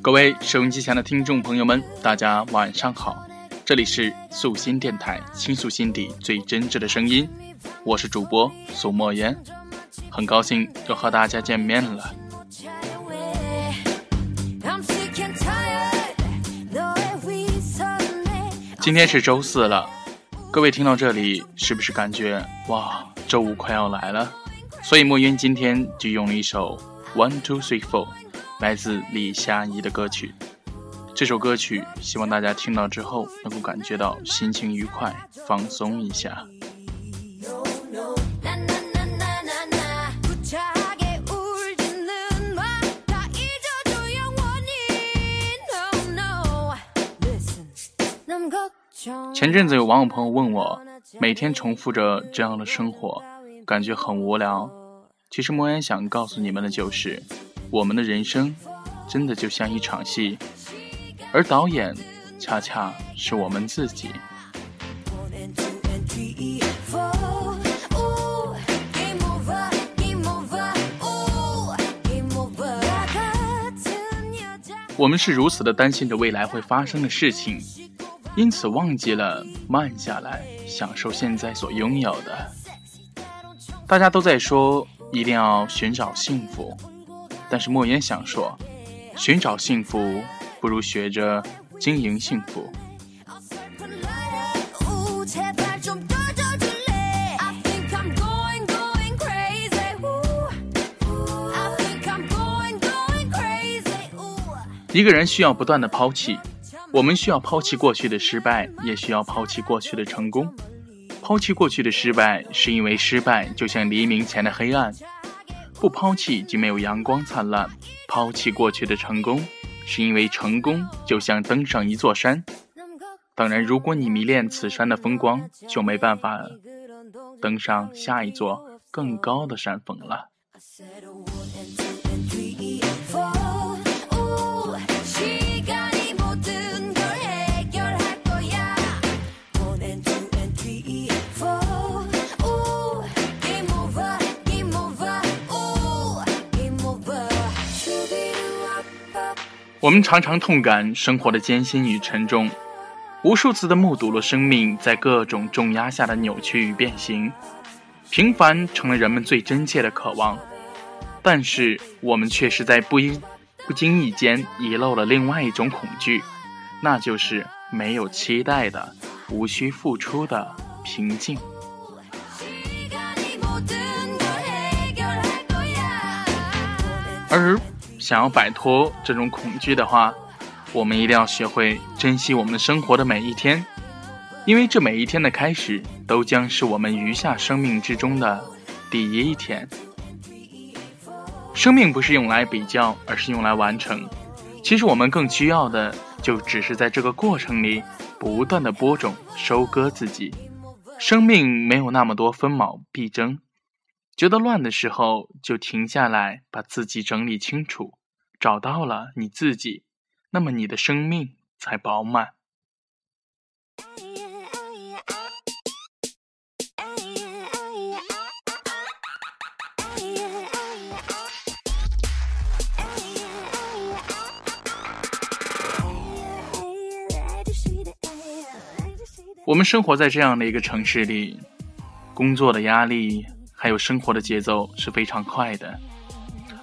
各位收音机前的听众朋友们，大家晚上好，这里是素心电台，倾诉心底最真挚的声音，我是主播苏莫言，很高兴又和大家见面了。今天是周四了，各位听到这里是不是感觉哇，周五快要来了？所以莫言今天就用了一首《One Two Three Four》。来自李夏怡的歌曲，这首歌曲希望大家听到之后能够感觉到心情愉快，放松一下。前阵子有网友朋友问我，每天重复着这样的生活，感觉很无聊。其实莫言想告诉你们的就是。我们的人生真的就像一场戏，而导演恰恰是我们自己。我们是如此的担心着未来会发生的事情，因此忘记了慢下来，享受现在所拥有的。大家都在说，一定要寻找幸福。但是莫言想说，寻找幸福不如学着经营幸福。一个人需要不断的抛弃，我们需要抛弃过去的失败，也需要抛弃过去的成功。抛弃过去的失败，是因为失败就像黎明前的黑暗。不抛弃就没有阳光灿烂，抛弃过去的成功，是因为成功就像登上一座山。当然，如果你迷恋此山的风光，就没办法登上下一座更高的山峰了。我们常常痛感生活的艰辛与沉重，无数次的目睹了生命在各种重压下的扭曲与变形，平凡成了人们最真切的渴望。但是我们却是在不一不经意间遗漏了另外一种恐惧，那就是没有期待的、无需付出的平静。而。想要摆脱这种恐惧的话，我们一定要学会珍惜我们生活的每一天，因为这每一天的开始，都将是我们余下生命之中的第一天。生命不是用来比较，而是用来完成。其实我们更需要的，就只是在这个过程里，不断的播种、收割自己。生命没有那么多分秒必争。觉得乱的时候，就停下来，把自己整理清楚，找到了你自己，那么你的生命才饱满。我们生活在这样的一个城市里，工作的压力。还有生活的节奏是非常快的，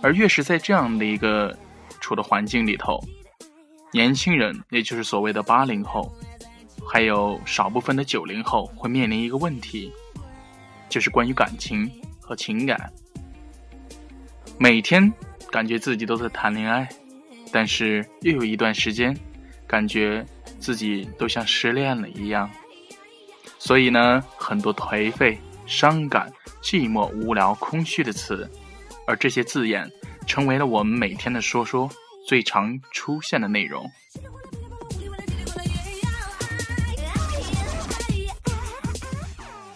而越是在这样的一个处的环境里头，年轻人，也就是所谓的八零后，还有少部分的九零后，会面临一个问题，就是关于感情和情感。每天感觉自己都在谈恋爱，但是又有一段时间，感觉自己都像失恋了一样，所以呢，很多颓废、伤感。寂寞、无聊、空虚的词，而这些字眼成为了我们每天的说说最常出现的内容。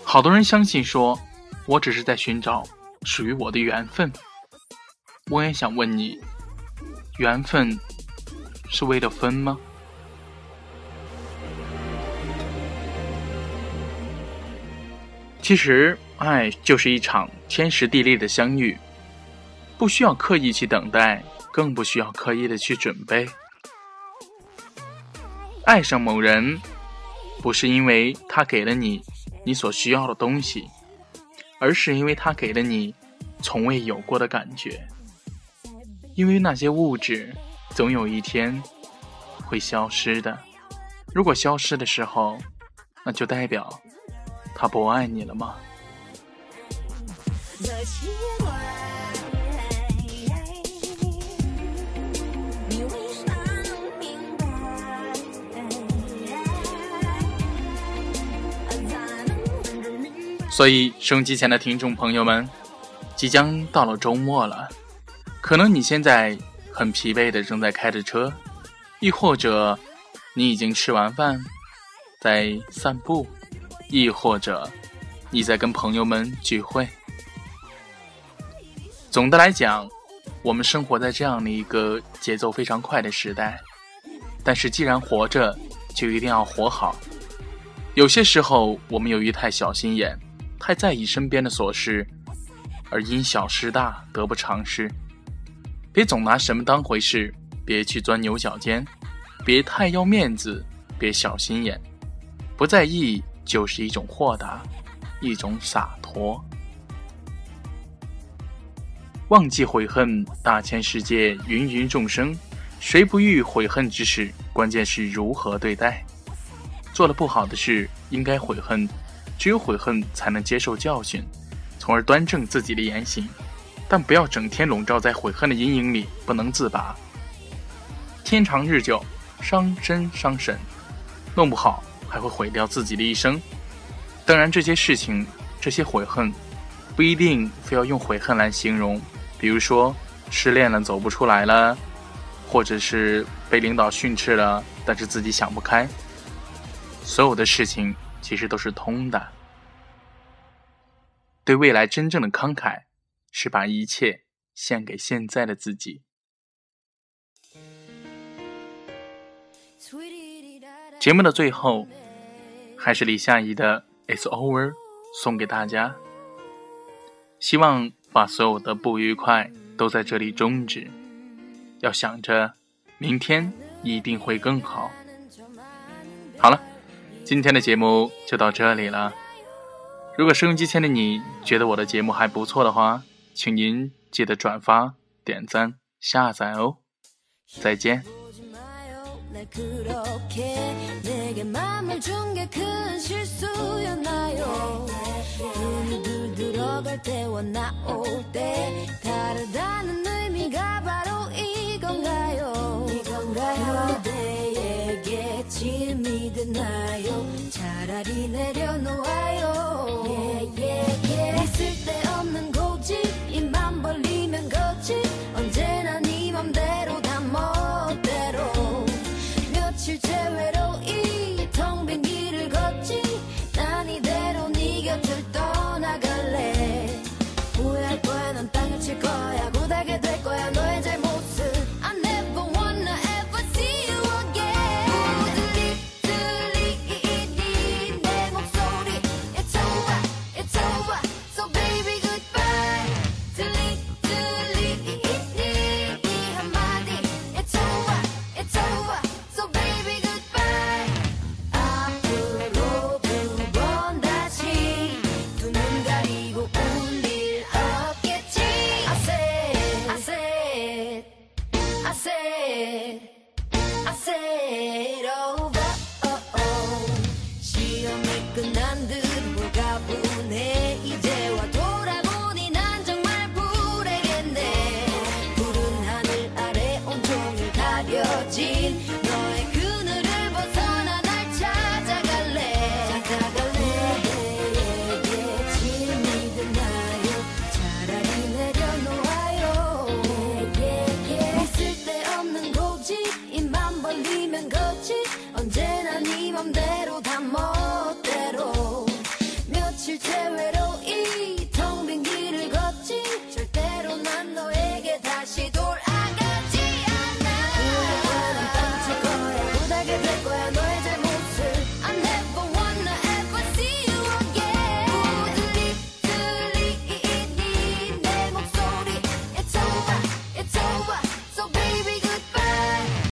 好多人相信说，我只是在寻找属于我的缘分。我也想问你，缘分是为了分吗？其实。爱就是一场天时地利的相遇，不需要刻意去等待，更不需要刻意的去准备。爱上某人，不是因为他给了你你所需要的东西，而是因为他给了你从未有过的感觉。因为那些物质总有一天会消失的，如果消失的时候，那就代表他不爱你了吗？所以，收音机前的听众朋友们，即将到了周末了。可能你现在很疲惫的正在开着车，亦或者你已经吃完饭，在散步，亦或者你在跟朋友们聚会。总的来讲，我们生活在这样的一个节奏非常快的时代。但是，既然活着，就一定要活好。有些时候，我们由于太小心眼。太在意身边的琐事，而因小失大，得不偿失。别总拿什么当回事，别去钻牛角尖，别太要面子，别小心眼。不在意就是一种豁达，一种洒脱。忘记悔恨，大千世界，芸芸众生，谁不遇悔恨之事？关键是如何对待。做了不好的事，应该悔恨。只有悔恨，才能接受教训，从而端正自己的言行。但不要整天笼罩在悔恨的阴影里，不能自拔。天长日久，伤身伤神，弄不好还会毁掉自己的一生。当然，这些事情，这些悔恨，不一定非要用悔恨来形容。比如说，失恋了走不出来了，或者是被领导训斥了，但是自己想不开。所有的事情。其实都是通的。对未来真正的慷慨，是把一切献给现在的自己。节目的最后，还是李夏怡的《It's Over》送给大家。希望把所有的不愉快都在这里终止。要想着明天一定会更好。好了。今天的节目就到这里了。如果收音机前的你觉得我的节目还不错的话，请您记得转发、点赞、下载哦。再见。 그렇게 내게 맘을 준 게 큰 실수였나요? 눈이 들어갈 때와 나올 때 다르다는 의미가 바로 이건가요? 이건가요 내에게 짐이 되나요? 차라리 내려놓아요. yeah, yeah, yeah. 있을 때 없는 거야 넌 땅을 칠 거야. 고달게 될 거야. 너의 잘